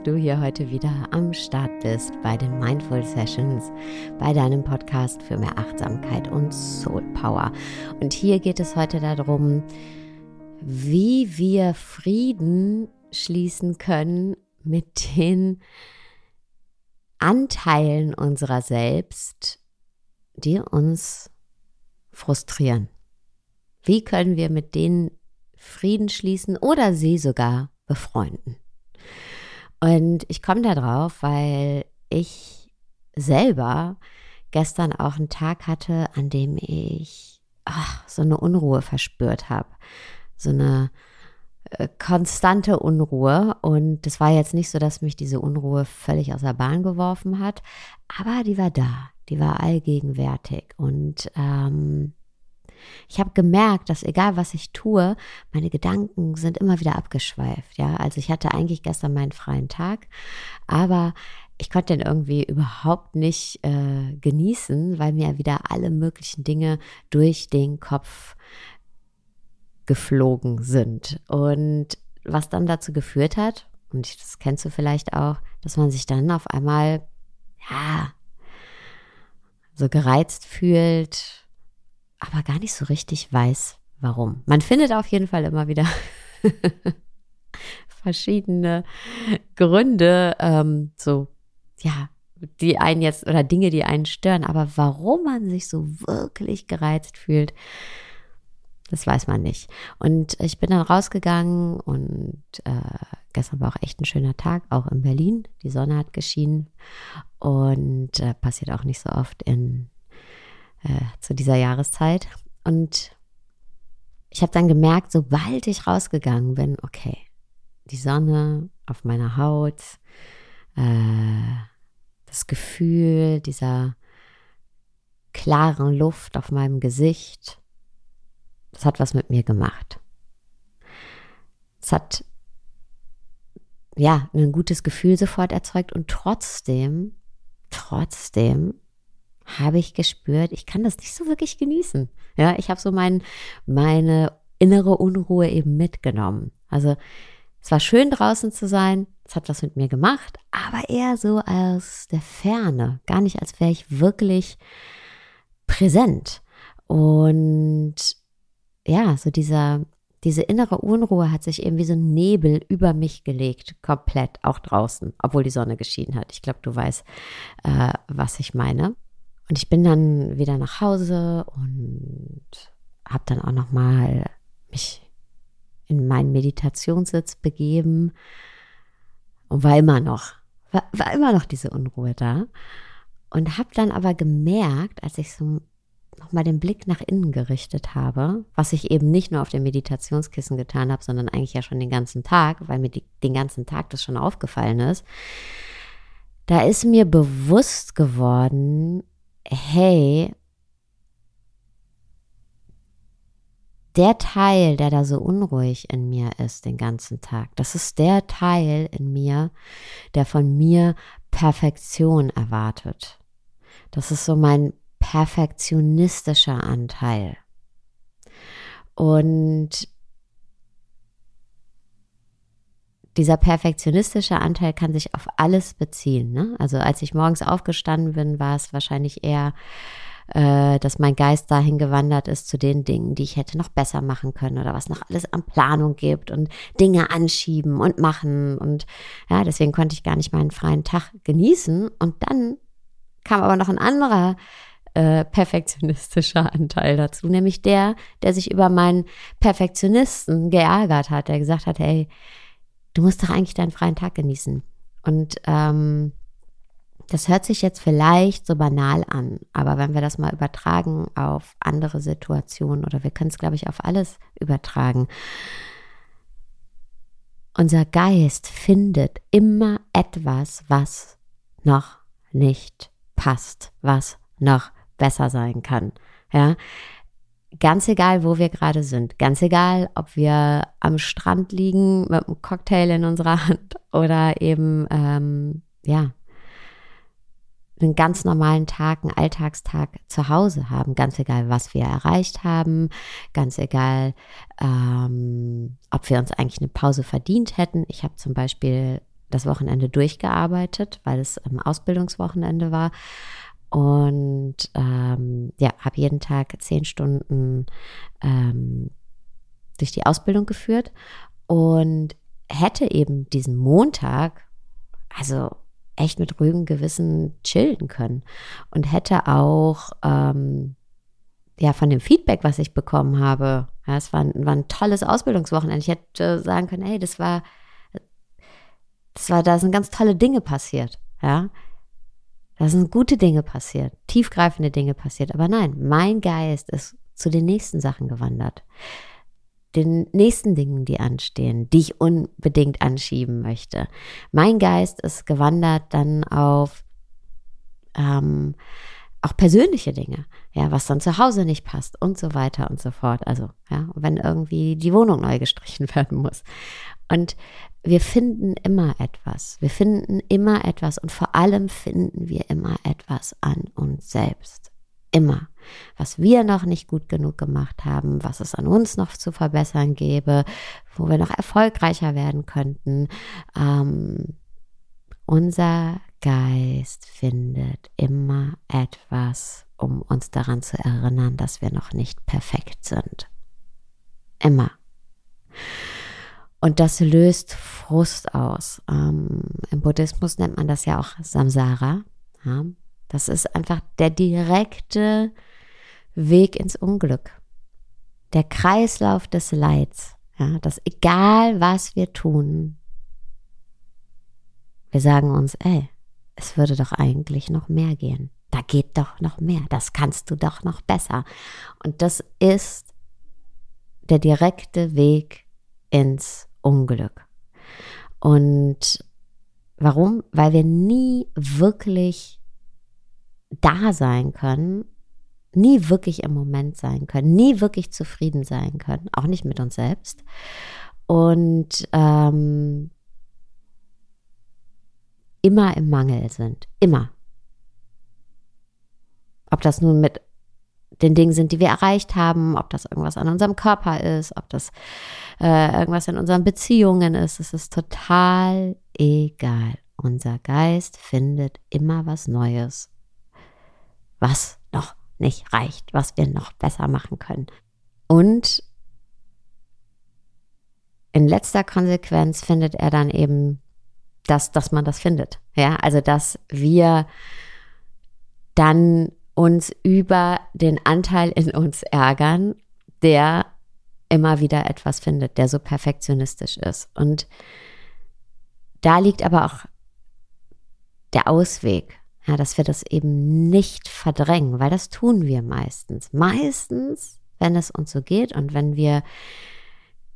dass du hier heute wieder am Start bist bei den Mindful Sessions, bei deinem Podcast für mehr Achtsamkeit und Soul Power. Und hier geht es heute darum, wie wir Frieden schließen können mit den Anteilen unserer selbst, die uns frustrieren. Wie können wir mit denen Frieden schließen oder sie sogar befreunden? Und ich komme da drauf, weil ich selber gestern auch einen Tag hatte, an dem ich ach, so eine Unruhe verspürt habe. So eine äh, konstante Unruhe. Und es war jetzt nicht so, dass mich diese Unruhe völlig aus der Bahn geworfen hat, aber die war da, die war allgegenwärtig. Und ähm, ich habe gemerkt, dass egal was ich tue, meine Gedanken sind immer wieder abgeschweift. Ja, also ich hatte eigentlich gestern meinen freien Tag, aber ich konnte den irgendwie überhaupt nicht äh, genießen, weil mir wieder alle möglichen Dinge durch den Kopf geflogen sind. Und was dann dazu geführt hat, und das kennst du vielleicht auch, dass man sich dann auf einmal, ja, so gereizt fühlt, aber gar nicht so richtig weiß, warum. Man findet auf jeden Fall immer wieder verschiedene Gründe, ähm, so, ja, die einen jetzt oder Dinge, die einen stören, aber warum man sich so wirklich gereizt fühlt, das weiß man nicht. Und ich bin dann rausgegangen und äh, gestern war auch echt ein schöner Tag, auch in Berlin. Die Sonne hat geschienen und äh, passiert auch nicht so oft in äh, zu dieser Jahreszeit. Und ich habe dann gemerkt, sobald ich rausgegangen bin, okay, die Sonne auf meiner Haut, äh, das Gefühl dieser klaren Luft auf meinem Gesicht, das hat was mit mir gemacht. Es hat ja ein gutes Gefühl sofort erzeugt und trotzdem, trotzdem habe ich gespürt, ich kann das nicht so wirklich genießen. Ja, ich habe so mein, meine innere Unruhe eben mitgenommen. Also es war schön draußen zu sein, es hat was mit mir gemacht, aber eher so aus der Ferne, gar nicht als wäre ich wirklich präsent. Und ja, so dieser, diese innere Unruhe hat sich eben wie so ein Nebel über mich gelegt, komplett, auch draußen, obwohl die Sonne geschienen hat. Ich glaube, du weißt, äh, was ich meine. Und ich bin dann wieder nach Hause und habe dann auch noch mal mich in meinen Meditationssitz begeben und war immer noch, war, war immer noch diese Unruhe da. Und habe dann aber gemerkt, als ich so nochmal den Blick nach innen gerichtet habe, was ich eben nicht nur auf dem Meditationskissen getan habe, sondern eigentlich ja schon den ganzen Tag, weil mir die, den ganzen Tag das schon aufgefallen ist, da ist mir bewusst geworden, hey, der Teil, der da so unruhig in mir ist den ganzen Tag, das ist der Teil in mir, der von mir Perfektion erwartet. Das ist so mein perfektionistischer Anteil. Und dieser perfektionistische Anteil kann sich auf alles beziehen. Ne? Also als ich morgens aufgestanden bin, war es wahrscheinlich eher, äh, dass mein Geist dahin gewandert ist zu den Dingen, die ich hätte noch besser machen können oder was noch alles an Planung gibt und Dinge anschieben und machen. Und ja, deswegen konnte ich gar nicht meinen freien Tag genießen. Und dann kam aber noch ein anderer äh, perfektionistischer Anteil dazu, nämlich der, der sich über meinen Perfektionisten geärgert hat, der gesagt hat, hey, du musst doch eigentlich deinen freien Tag genießen. Und ähm, das hört sich jetzt vielleicht so banal an, aber wenn wir das mal übertragen auf andere Situationen oder wir können es, glaube ich, auf alles übertragen. Unser Geist findet immer etwas, was noch nicht passt, was noch besser sein kann. Ja, ganz egal, wo wir gerade sind, ganz egal, ob wir am Strand liegen mit einem Cocktail in unserer Hand oder eben, ähm, ja, einen ganz normalen Tag, einen Alltagstag zu Hause haben, ganz egal, was wir erreicht haben, ganz egal, ähm, ob wir uns eigentlich eine Pause verdient hätten. Ich habe zum Beispiel das Wochenende durchgearbeitet, weil es ähm, Ausbildungswochenende war. Und ähm, ja, habe jeden Tag zehn Stunden ähm, durch die Ausbildung geführt und hätte eben diesen Montag, also echt mit ruhigem Gewissen chillen können und hätte auch ähm, ja von dem Feedback, was ich bekommen habe, ja, es war, war ein tolles Ausbildungswochenende. Ich hätte sagen können, hey, das war, das war, da sind ganz tolle Dinge passiert, ja. Da sind gute Dinge passiert, tiefgreifende Dinge passiert. Aber nein, mein Geist ist zu den nächsten Sachen gewandert. Den nächsten Dingen, die anstehen, die ich unbedingt anschieben möchte. Mein Geist ist gewandert dann auf ähm, auch persönliche Dinge, ja, was dann zu Hause nicht passt und so weiter und so fort. Also, ja, wenn irgendwie die Wohnung neu gestrichen werden muss. Und wir finden immer etwas. Wir finden immer etwas und vor allem finden wir immer etwas an uns selbst. Immer. Was wir noch nicht gut genug gemacht haben, was es an uns noch zu verbessern gäbe, wo wir noch erfolgreicher werden könnten. Ähm, unser Geist findet immer etwas, um uns daran zu erinnern, dass wir noch nicht perfekt sind. Immer. Und das löst Frust aus. Ähm, Im Buddhismus nennt man das ja auch Samsara. Ja? Das ist einfach der direkte Weg ins Unglück. Der Kreislauf des Leids. Ja? Dass egal was wir tun, wir sagen uns, ey, es würde doch eigentlich noch mehr gehen. Da geht doch noch mehr. Das kannst du doch noch besser. Und das ist der direkte Weg ins Unglück. Und warum? Weil wir nie wirklich da sein können, nie wirklich im Moment sein können, nie wirklich zufrieden sein können, auch nicht mit uns selbst. Und ähm, immer im Mangel sind. Immer. Ob das nun mit den Dingen sind, die wir erreicht haben, ob das irgendwas an unserem Körper ist, ob das äh, irgendwas in unseren Beziehungen ist, es ist total egal. Unser Geist findet immer was Neues, was noch nicht reicht, was wir noch besser machen können. Und in letzter Konsequenz findet er dann eben, dass, dass man das findet. Ja, also dass wir dann uns über den Anteil in uns ärgern, der immer wieder etwas findet, der so perfektionistisch ist. Und da liegt aber auch der Ausweg, ja, dass wir das eben nicht verdrängen, weil das tun wir meistens. Meistens, wenn es uns so geht und wenn wir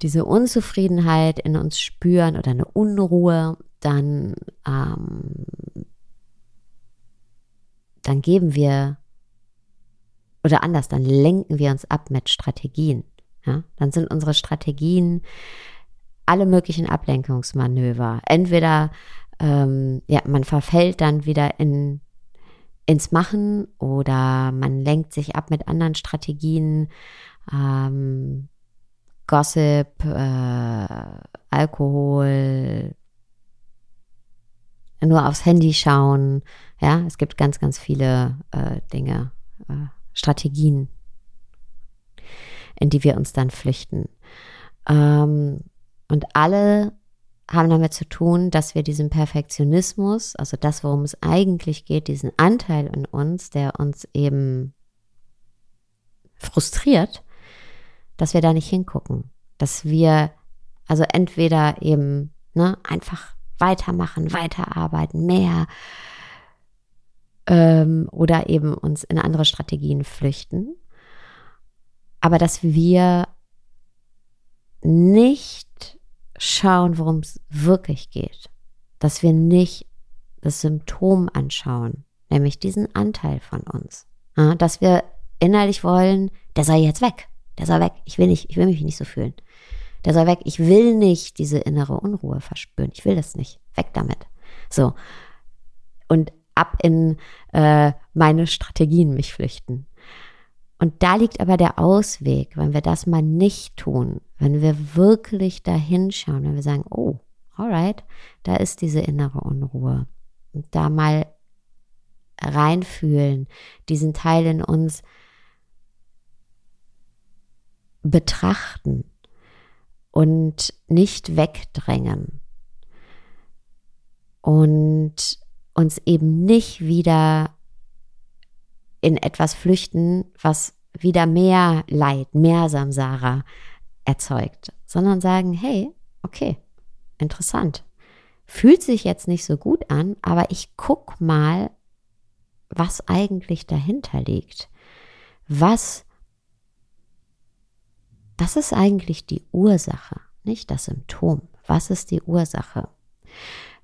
diese Unzufriedenheit in uns spüren oder eine Unruhe, dann, ähm, dann geben wir oder anders, dann lenken wir uns ab mit Strategien. Ja? Dann sind unsere Strategien alle möglichen Ablenkungsmanöver. Entweder ähm, ja, man verfällt dann wieder in, ins Machen oder man lenkt sich ab mit anderen Strategien. Ähm, Gossip, äh, Alkohol, nur aufs Handy schauen. Ja, es gibt ganz, ganz viele äh, Dinge. Äh, Strategien, in die wir uns dann flüchten. Ähm, und alle haben damit zu tun, dass wir diesen Perfektionismus, also das, worum es eigentlich geht, diesen Anteil in uns, der uns eben frustriert, dass wir da nicht hingucken. Dass wir also entweder eben ne, einfach weitermachen, weiterarbeiten, mehr, ähm, oder eben uns in andere Strategien flüchten. Aber dass wir nicht schauen, worum es wirklich geht. Dass wir nicht das Symptom anschauen, nämlich diesen Anteil von uns. Ja, dass wir innerlich wollen, der soll jetzt weg. Der soll weg. Ich will nicht, ich will mich nicht so fühlen. Der soll weg. Ich will nicht diese innere Unruhe verspüren. Ich will das nicht. Weg damit. So. Und ab in äh, meine Strategien mich flüchten. Und da liegt aber der Ausweg, wenn wir das mal nicht tun, wenn wir wirklich da hinschauen, wenn wir sagen, oh, alright, da ist diese innere Unruhe. Und da mal reinfühlen, diesen Teil in uns betrachten und nicht wegdrängen und uns eben nicht wieder in etwas flüchten, was wieder mehr Leid, mehr Samsara erzeugt, sondern sagen, hey, okay, interessant. Fühlt sich jetzt nicht so gut an, aber ich guck mal, was eigentlich dahinter liegt. Was, das ist eigentlich die Ursache, nicht das Symptom. Was ist die Ursache?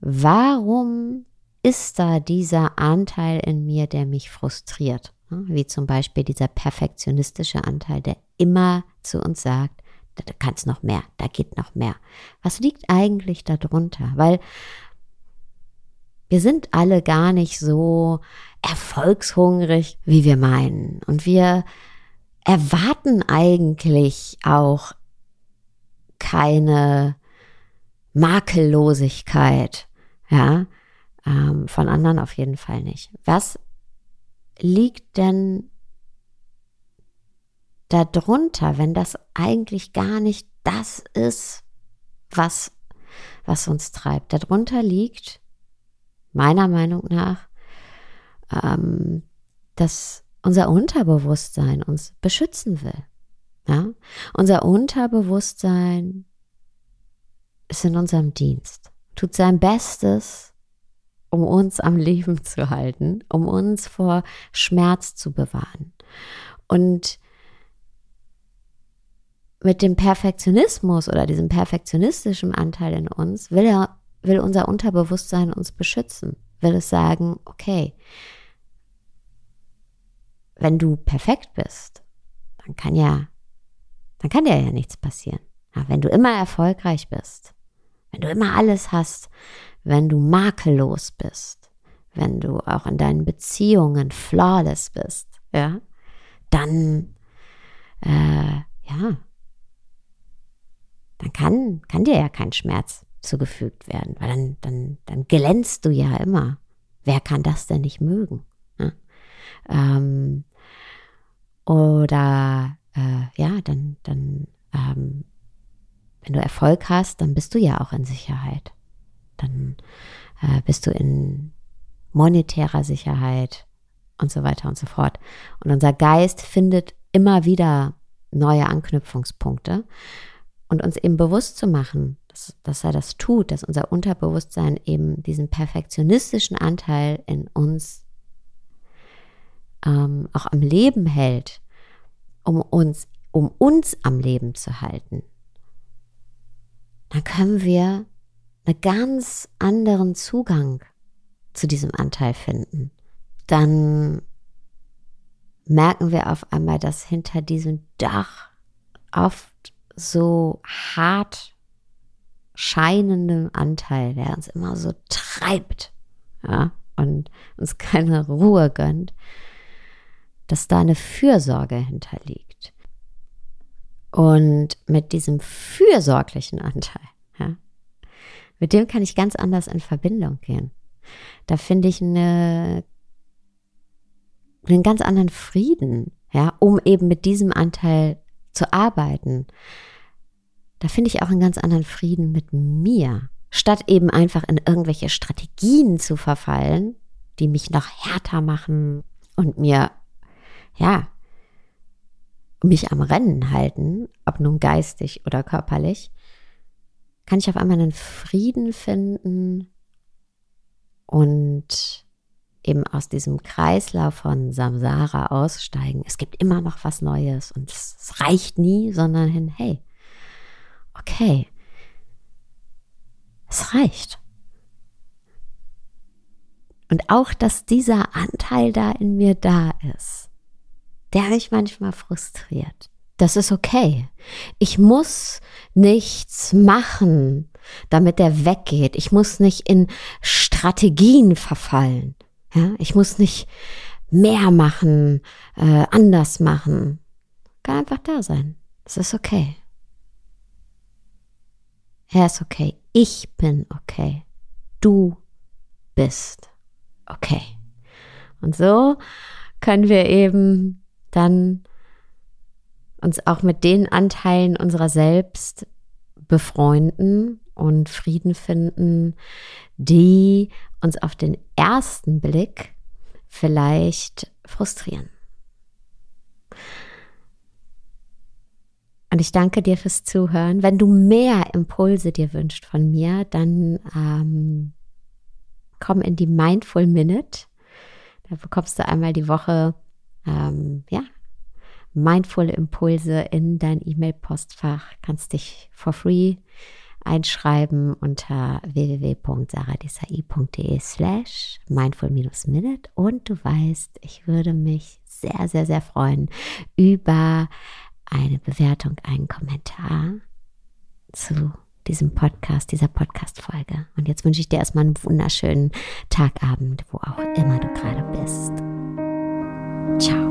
Warum ist da dieser Anteil in mir, der mich frustriert? Wie zum Beispiel dieser perfektionistische Anteil, der immer zu uns sagt, da kannst noch mehr, da geht noch mehr. Was liegt eigentlich darunter? Weil wir sind alle gar nicht so erfolgshungrig, wie wir meinen. Und wir erwarten eigentlich auch keine Makellosigkeit, ja, ähm, von anderen auf jeden Fall nicht. Was liegt denn darunter, wenn das eigentlich gar nicht das ist, was, was uns treibt? Darunter liegt, meiner Meinung nach, ähm, dass unser Unterbewusstsein uns beschützen will. Ja? Unser Unterbewusstsein ist in unserem Dienst, tut sein Bestes, um uns am Leben zu halten, um uns vor Schmerz zu bewahren. Und mit dem Perfektionismus oder diesem perfektionistischen Anteil in uns will er, will unser Unterbewusstsein uns beschützen, will es sagen, okay, wenn du perfekt bist, dann kann ja, dann kann dir ja nichts passieren. Ja, wenn du immer erfolgreich bist, wenn du immer alles hast, wenn du makellos bist, wenn du auch in deinen Beziehungen flawless bist, ja, dann, äh, ja, dann kann, kann dir ja kein Schmerz zugefügt werden, weil dann, dann, dann glänzt du ja immer. Wer kann das denn nicht mögen? Ja? Ähm, oder äh, ja, dann, dann, ähm, wenn du Erfolg hast, dann bist du ja auch in Sicherheit. Dann äh, bist du in monetärer Sicherheit und so weiter und so fort. Und unser Geist findet immer wieder neue Anknüpfungspunkte und uns eben bewusst zu machen, dass, dass er das tut, dass unser Unterbewusstsein eben diesen perfektionistischen Anteil in uns ähm, auch am Leben hält, um uns, um uns am Leben zu halten, dann können wir einen ganz anderen Zugang zu diesem Anteil finden. Dann merken wir auf einmal, dass hinter diesem Dach oft so hart scheinenden Anteil, der uns immer so treibt, ja, und uns keine Ruhe gönnt, dass da eine Fürsorge hinterliegt. Und mit diesem fürsorglichen Anteil, ja, mit dem kann ich ganz anders in Verbindung gehen. Da finde ich eine, einen ganz anderen Frieden, ja, um eben mit diesem Anteil zu arbeiten. Da finde ich auch einen ganz anderen Frieden mit mir, statt eben einfach in irgendwelche Strategien zu verfallen, die mich noch härter machen und mir, ja, mich am Rennen halten, ob nun geistig oder körperlich, kann ich auf einmal einen Frieden finden und eben aus diesem Kreislauf von Samsara aussteigen. Es gibt immer noch was Neues und es reicht nie, sondern hin, hey, okay, es reicht. Und auch, dass dieser Anteil da in mir da ist, der mich manchmal frustriert. Das ist okay. Ich muss nichts machen, damit der weggeht. Ich muss nicht in Strategien verfallen. Ja, ich muss nicht mehr machen, äh, anders machen. Kann einfach da sein. Das ist okay. Er ist okay. Ich bin okay. Du bist okay. Und so können wir eben dann uns auch mit den Anteilen unserer selbst befreunden und Frieden finden, die uns auf den ersten Blick vielleicht frustrieren. Und ich danke dir fürs Zuhören. Wenn du mehr Impulse dir wünscht von mir, dann ähm, komm in die Mindful Minute. Da bekommst du einmal die Woche ähm, ja, mindful Impulse in dein E-Mail-Postfach. Kannst dich for free einschreiben unter www.saradesai.de slash mindful-minute und du weißt, ich würde mich sehr, sehr, sehr freuen über eine Bewertung, einen Kommentar zu diesem Podcast, dieser Podcast-Folge. Und jetzt wünsche ich dir erstmal einen wunderschönen Tagabend, wo auch immer du gerade bist. Ciao.